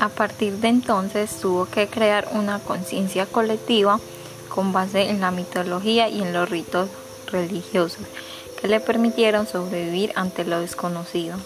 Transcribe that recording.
A partir de entonces tuvo que crear una conciencia colectiva con base en la mitología y en los ritos religiosos que le permitieron sobrevivir ante lo desconocido.